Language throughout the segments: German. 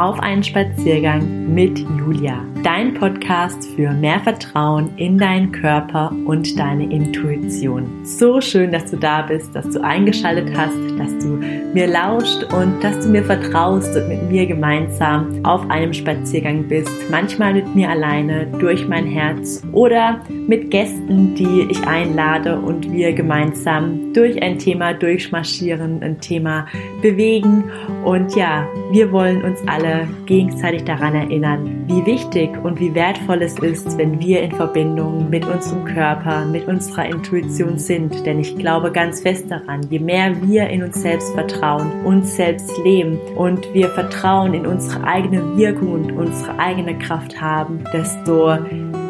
auf einen Spaziergang mit Julia. Dein Podcast für mehr Vertrauen in deinen Körper und deine Intuition. So schön, dass du da bist, dass du eingeschaltet hast, dass du mir lauscht und dass du mir vertraust und mit mir gemeinsam auf einem Spaziergang bist. Manchmal mit mir alleine, durch mein Herz oder mit Gästen, die ich einlade und wir gemeinsam durch ein Thema durchmarschieren, ein Thema bewegen. Und ja, wir wollen uns alle gegenseitig daran erinnern, wie wichtig und wie wertvoll es ist, wenn wir in Verbindung mit unserem Körper, mit unserer Intuition sind. Denn ich glaube ganz fest daran, je mehr wir in uns selbst vertrauen, uns selbst leben und wir Vertrauen in unsere eigene Wirkung und unsere eigene Kraft haben, desto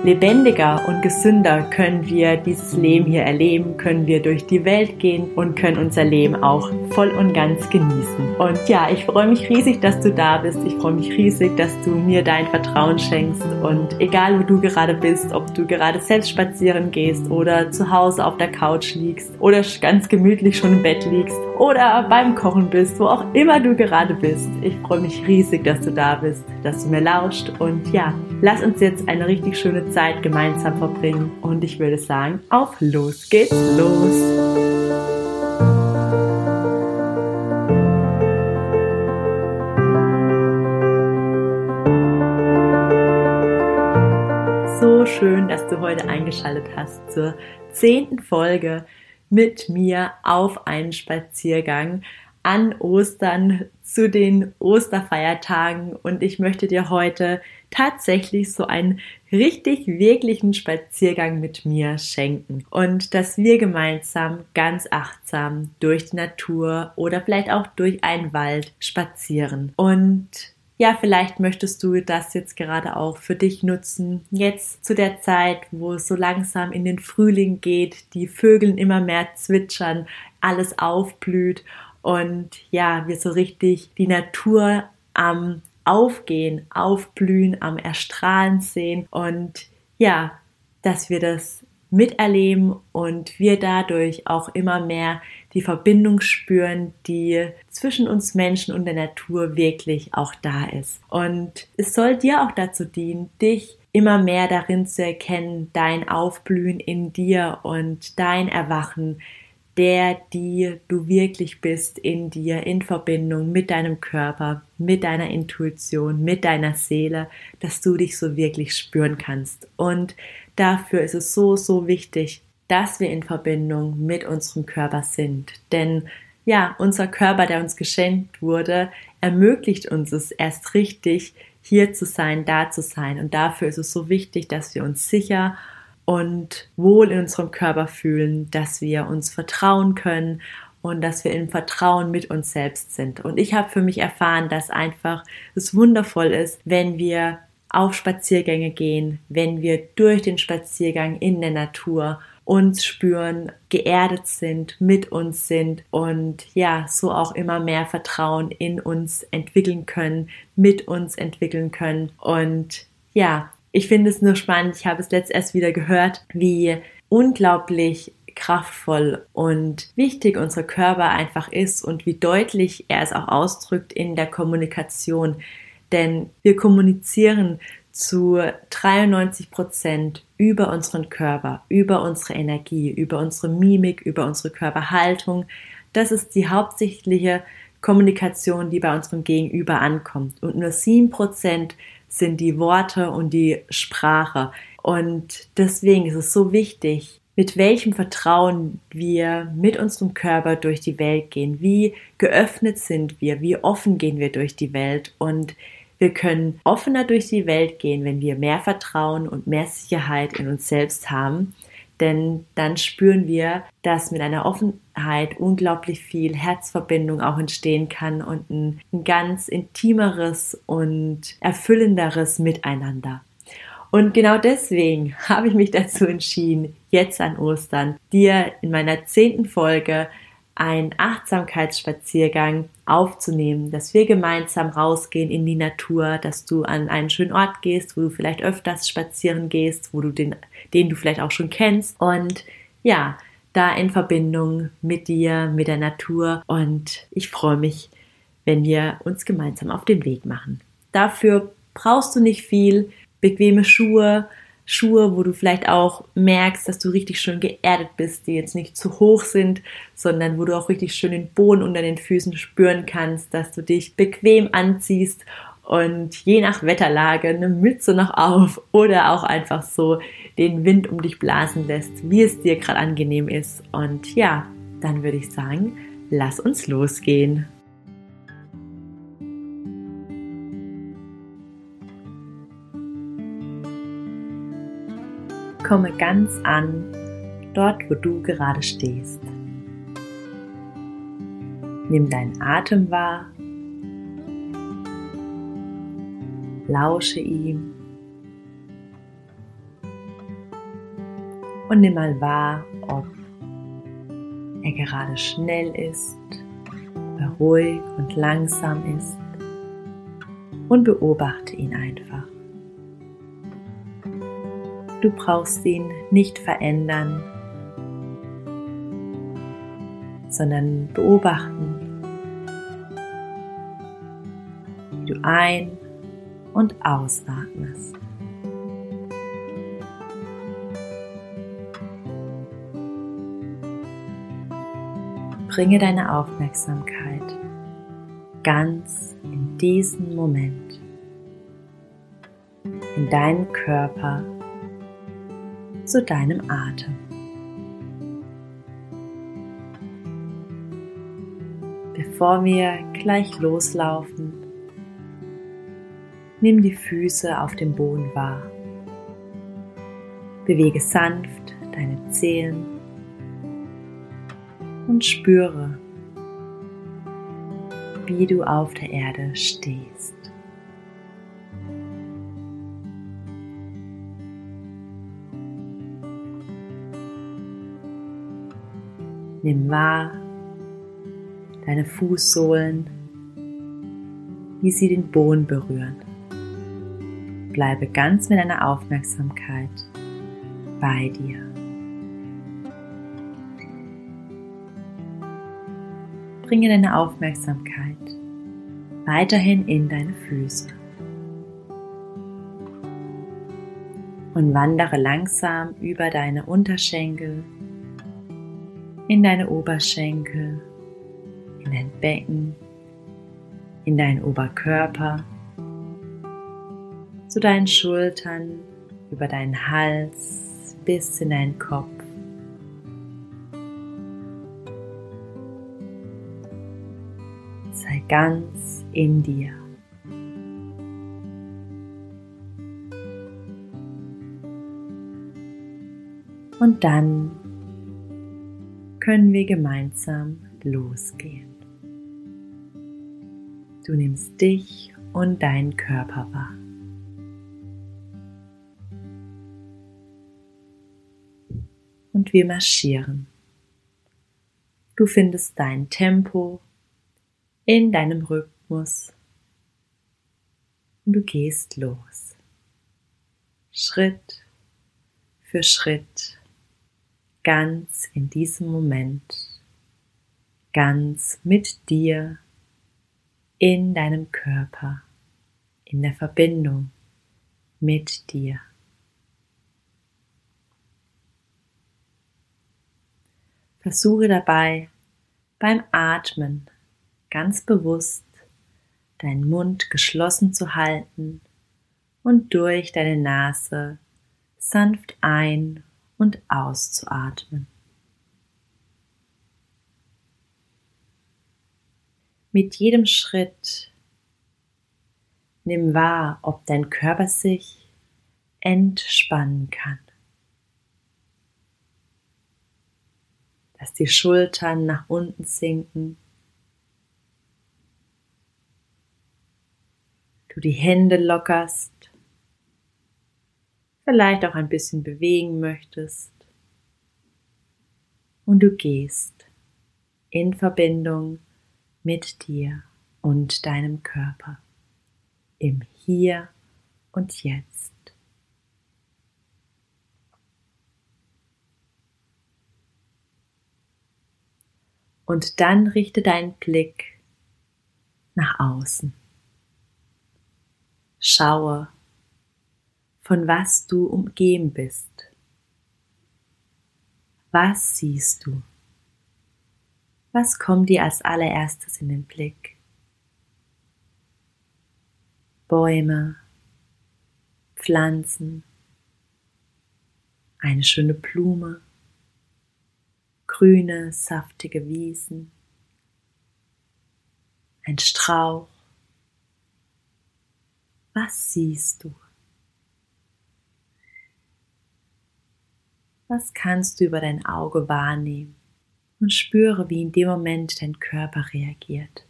lebendiger und gesünder können wir dieses Leben hier erleben, können wir durch die Welt gehen und können unser Leben auch voll und ganz genießen. Und ja, ich freue mich riesig, dass du da bist. Ich freue mich riesig, dass du mir dein Vertrauen schenkst. Und egal, wo du gerade bist, ob du gerade selbst spazieren gehst oder zu Hause auf der Couch liegst oder ganz gemütlich schon im Bett liegst oder beim Kochen bist, wo auch immer du gerade bist. Ich freue mich riesig, dass du da bist, dass du mir lauscht. Und ja, lass uns jetzt eine richtig schöne Zeit gemeinsam verbringen. Und ich würde sagen, auf los geht's los. So schön, dass du heute eingeschaltet hast zur zehnten Folge mit mir auf einen Spaziergang an Ostern zu den Osterfeiertagen. Und ich möchte dir heute tatsächlich so einen richtig wirklichen Spaziergang mit mir schenken. Und dass wir gemeinsam ganz achtsam durch die Natur oder vielleicht auch durch einen Wald spazieren. Und ja, vielleicht möchtest du das jetzt gerade auch für dich nutzen. Jetzt zu der Zeit, wo es so langsam in den Frühling geht, die Vögel immer mehr zwitschern, alles aufblüht und ja, wir so richtig die Natur am Aufgehen, Aufblühen, am Erstrahlen sehen und ja, dass wir das miterleben und wir dadurch auch immer mehr die Verbindung spüren, die zwischen uns Menschen und der Natur wirklich auch da ist. Und es soll dir auch dazu dienen, dich immer mehr darin zu erkennen, dein Aufblühen in dir und dein Erwachen der, die du wirklich bist in dir, in Verbindung mit deinem Körper, mit deiner Intuition, mit deiner Seele, dass du dich so wirklich spüren kannst. Und dafür ist es so, so wichtig, dass wir in Verbindung mit unserem Körper sind. Denn ja, unser Körper, der uns geschenkt wurde, ermöglicht uns es erst richtig, hier zu sein, da zu sein. Und dafür ist es so wichtig, dass wir uns sicher und wohl in unserem Körper fühlen, dass wir uns vertrauen können und dass wir im Vertrauen mit uns selbst sind. Und ich habe für mich erfahren, dass einfach es wundervoll ist, wenn wir auf Spaziergänge gehen, wenn wir durch den Spaziergang in der Natur uns spüren, geerdet sind, mit uns sind und ja, so auch immer mehr Vertrauen in uns entwickeln können, mit uns entwickeln können und ja, ich finde es nur spannend. Ich habe es letzt erst wieder gehört, wie unglaublich kraftvoll und wichtig unser Körper einfach ist und wie deutlich er es auch ausdrückt in der Kommunikation. Denn wir kommunizieren zu 93 Prozent über unseren Körper, über unsere Energie, über unsere Mimik, über unsere Körperhaltung. Das ist die hauptsächliche Kommunikation, die bei unserem Gegenüber ankommt. Und nur sieben Prozent sind die Worte und die Sprache. Und deswegen ist es so wichtig, mit welchem Vertrauen wir mit unserem Körper durch die Welt gehen. Wie geöffnet sind wir? Wie offen gehen wir durch die Welt? Und wir können offener durch die Welt gehen, wenn wir mehr Vertrauen und mehr Sicherheit in uns selbst haben denn dann spüren wir, dass mit einer Offenheit unglaublich viel Herzverbindung auch entstehen kann und ein, ein ganz intimeres und erfüllenderes Miteinander. Und genau deswegen habe ich mich dazu entschieden, jetzt an Ostern dir in meiner zehnten Folge einen Achtsamkeitsspaziergang aufzunehmen, dass wir gemeinsam rausgehen in die Natur, dass du an einen schönen Ort gehst, wo du vielleicht öfters spazieren gehst, wo du den, den du vielleicht auch schon kennst und ja, da in Verbindung mit dir, mit der Natur und ich freue mich, wenn wir uns gemeinsam auf den Weg machen. Dafür brauchst du nicht viel, bequeme Schuhe, Schuhe, wo du vielleicht auch merkst, dass du richtig schön geerdet bist, die jetzt nicht zu hoch sind, sondern wo du auch richtig schön den Boden unter den Füßen spüren kannst, dass du dich bequem anziehst und je nach Wetterlage eine Mütze noch auf oder auch einfach so den Wind um dich blasen lässt, wie es dir gerade angenehm ist. Und ja, dann würde ich sagen, lass uns losgehen. Komme ganz an, dort wo du gerade stehst. Nimm deinen Atem wahr, lausche ihm und nimm mal wahr, ob er gerade schnell ist, ruhig und langsam ist und beobachte ihn einfach. Du brauchst ihn nicht verändern, sondern beobachten, wie du ein- und ausatmest. Bringe deine Aufmerksamkeit ganz in diesen Moment, in deinen Körper zu deinem Atem. Bevor wir gleich loslaufen, nimm die Füße auf dem Boden wahr. Bewege sanft deine Zehen und spüre, wie du auf der Erde stehst. Nimm wahr deine Fußsohlen, wie sie den Boden berühren. Bleibe ganz mit deiner Aufmerksamkeit bei dir. Bringe deine Aufmerksamkeit weiterhin in deine Füße und wandere langsam über deine Unterschenkel in deine Oberschenkel, in dein Becken, in deinen Oberkörper, zu deinen Schultern, über deinen Hals bis in deinen Kopf. Sei ganz in dir. Und dann können wir gemeinsam losgehen. Du nimmst dich und deinen Körper wahr. Und wir marschieren. Du findest dein Tempo in deinem Rhythmus und du gehst los. Schritt für Schritt ganz in diesem Moment, ganz mit dir, in deinem Körper, in der Verbindung mit dir. Versuche dabei beim Atmen ganz bewusst deinen Mund geschlossen zu halten und durch deine Nase sanft ein und auszuatmen. Mit jedem Schritt nimm wahr, ob dein Körper sich entspannen kann. Dass die Schultern nach unten sinken. Du die Hände lockerst vielleicht auch ein bisschen bewegen möchtest. Und du gehst in Verbindung mit dir und deinem Körper im Hier und Jetzt. Und dann richte deinen Blick nach außen. Schaue, von was du umgeben bist. Was siehst du? Was kommt dir als allererstes in den Blick? Bäume, Pflanzen, eine schöne Blume, grüne, saftige Wiesen, ein Strauch. Was siehst du? Was kannst du über dein Auge wahrnehmen? Und spüre, wie in dem Moment dein Körper reagiert.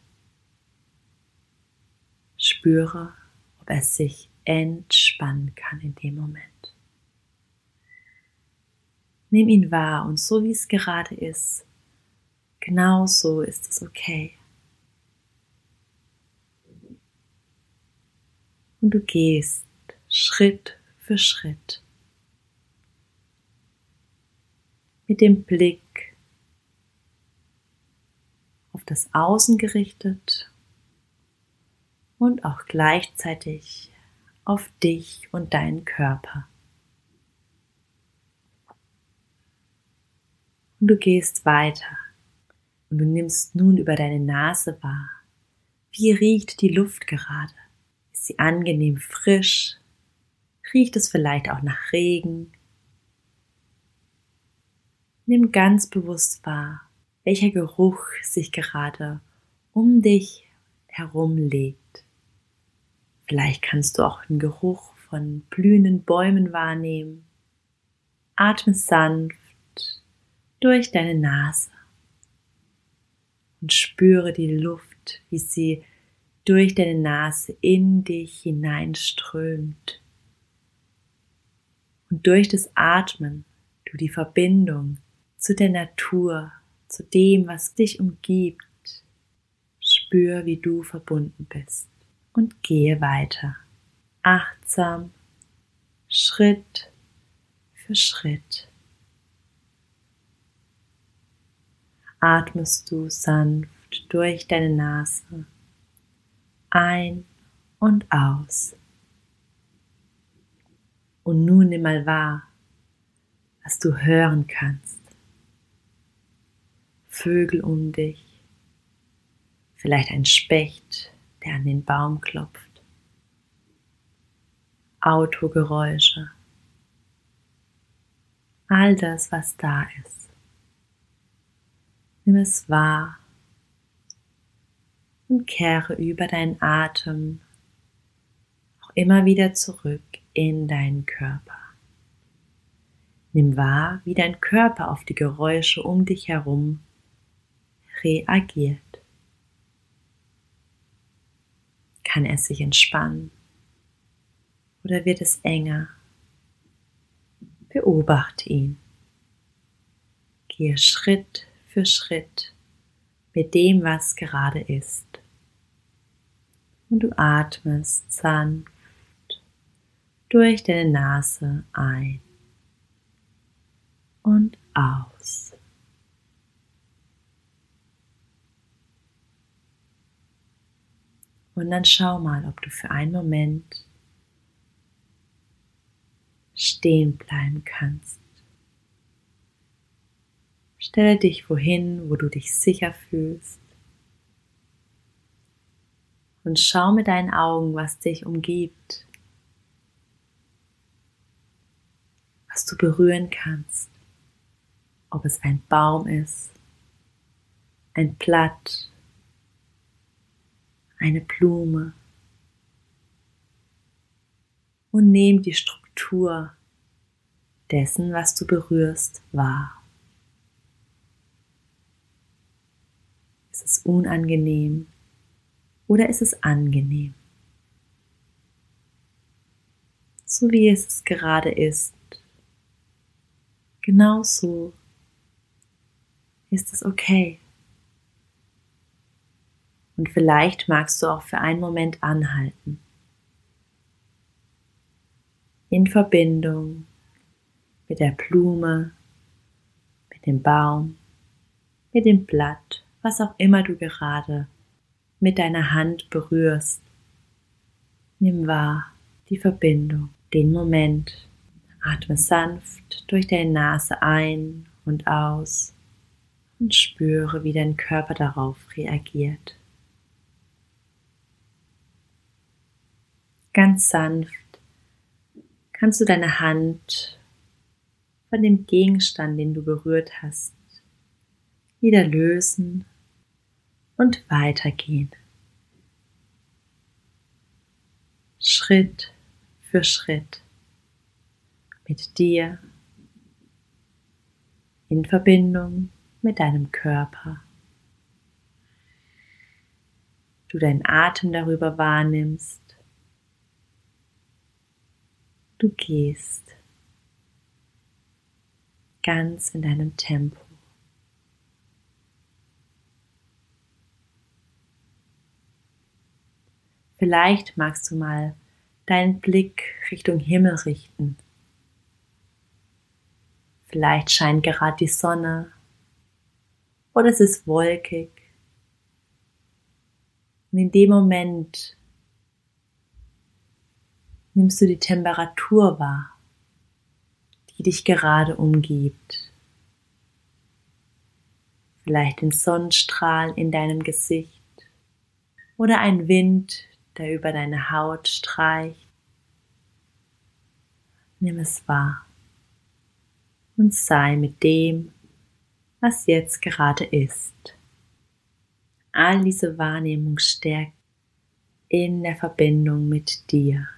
Spüre, ob er sich entspannen kann in dem Moment. Nimm ihn wahr und so wie es gerade ist, genau so ist es okay. Und du gehst Schritt für Schritt mit dem Blick auf das Außen gerichtet und auch gleichzeitig auf dich und deinen Körper. Und du gehst weiter und du nimmst nun über deine Nase wahr, wie riecht die Luft gerade. Ist sie angenehm frisch? Riecht es vielleicht auch nach Regen? Nimm ganz bewusst wahr, welcher Geruch sich gerade um dich herum legt. Vielleicht kannst du auch den Geruch von blühenden Bäumen wahrnehmen. Atme sanft durch deine Nase und spüre die Luft, wie sie durch deine Nase in dich hineinströmt. Und durch das Atmen du die Verbindung zu der Natur, zu dem, was dich umgibt. Spür, wie du verbunden bist und gehe weiter. Achtsam, Schritt für Schritt. Atmest du sanft durch deine Nase ein und aus. Und nun nimm mal wahr, was du hören kannst. Vögel um dich, vielleicht ein Specht, der an den Baum klopft, Autogeräusche, all das, was da ist. Nimm es wahr und kehre über deinen Atem auch immer wieder zurück in deinen Körper. Nimm wahr, wie dein Körper auf die Geräusche um dich herum reagiert. Kann er sich entspannen oder wird es enger? Beobachte ihn. Gehe Schritt für Schritt mit dem, was gerade ist. Und du atmest sanft durch deine Nase ein und aus. Und dann schau mal, ob du für einen Moment stehen bleiben kannst. Stelle dich wohin, wo du dich sicher fühlst. Und schau mit deinen Augen, was dich umgibt. Was du berühren kannst. Ob es ein Baum ist, ein Blatt, eine Blume und nimm die Struktur dessen, was du berührst, wahr. Ist es unangenehm oder ist es angenehm? So wie es gerade ist, genau so ist es okay. Und vielleicht magst du auch für einen Moment anhalten. In Verbindung mit der Blume, mit dem Baum, mit dem Blatt, was auch immer du gerade mit deiner Hand berührst. Nimm wahr die Verbindung, den Moment. Atme sanft durch deine Nase ein und aus und spüre, wie dein Körper darauf reagiert. Ganz sanft kannst du deine Hand von dem Gegenstand, den du berührt hast, wieder lösen und weitergehen. Schritt für Schritt mit dir in Verbindung mit deinem Körper. Du deinen Atem darüber wahrnimmst. Du gehst ganz in deinem Tempo. Vielleicht magst du mal deinen Blick Richtung Himmel richten. Vielleicht scheint gerade die Sonne oder es ist wolkig. Und in dem Moment nimmst du die Temperatur wahr, die dich gerade umgibt. Vielleicht den Sonnenstrahl in deinem Gesicht oder ein Wind, der über deine Haut streicht. Nimm es wahr und sei mit dem, was jetzt gerade ist. All diese Wahrnehmung stärkt in der Verbindung mit dir,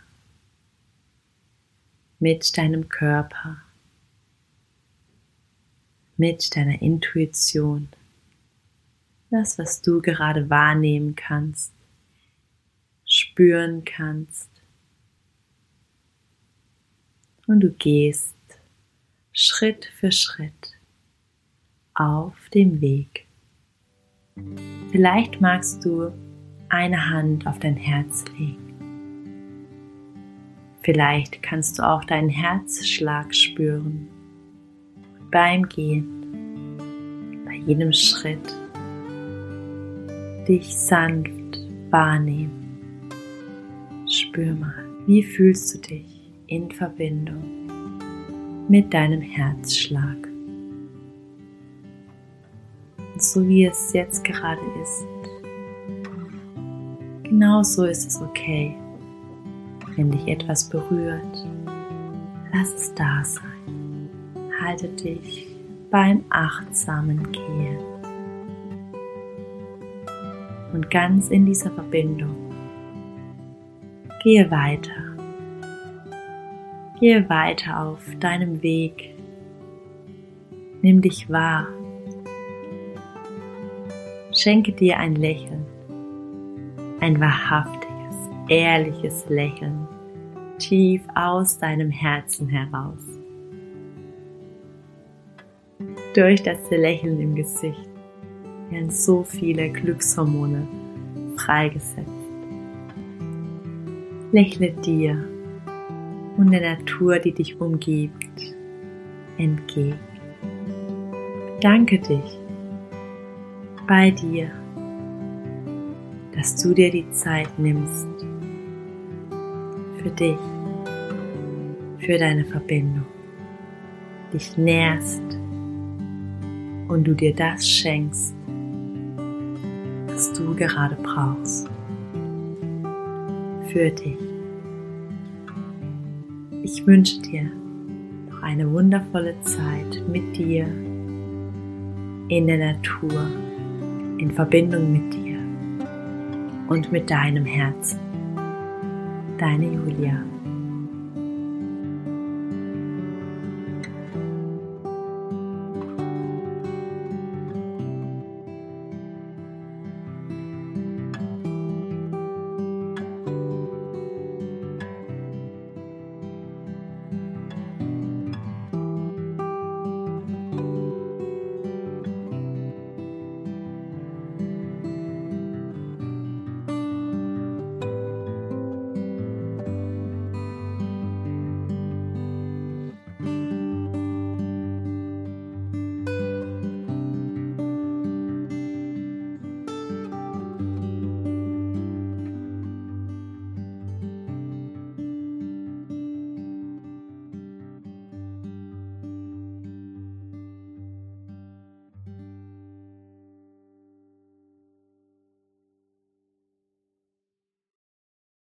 mit deinem Körper, mit deiner Intuition, das, was du gerade wahrnehmen kannst spüren kannst. Und du gehst Schritt für Schritt auf dem Weg. Vielleicht magst du eine Hand auf dein Herz legen. Vielleicht kannst du auch deinen Herzschlag spüren beim Gehen, bei jedem Schritt dich sanft wahrnehmen. Spür mal, wie fühlst du dich in Verbindung mit deinem Herzschlag. Und so wie es jetzt gerade ist, genau so ist es okay. Wenn dich etwas berührt, lass es da sein. Halte dich beim achtsamen Gehen. Und ganz in dieser Verbindung Gehe weiter. Gehe weiter auf deinem Weg. Nimm dich wahr. Schenke dir ein Lächeln, ein wahrhaftiges, ehrliches Lächeln, tief aus deinem Herzen heraus. Durch das Lächeln im Gesicht werden so viele Glückshormone freigesetzt. Lächle dir und der Natur, die dich umgibt, entgegen. Danke dich bei dir, dass du dir die Zeit nimmst dich, für deine Verbindung, dich nährst und du dir das schenkst, was du gerade brauchst für dich. Ich wünsche dir noch eine wundervolle Zeit mit dir in der Natur, in Verbindung mit dir und mit deinem Herzen. Deine Julia.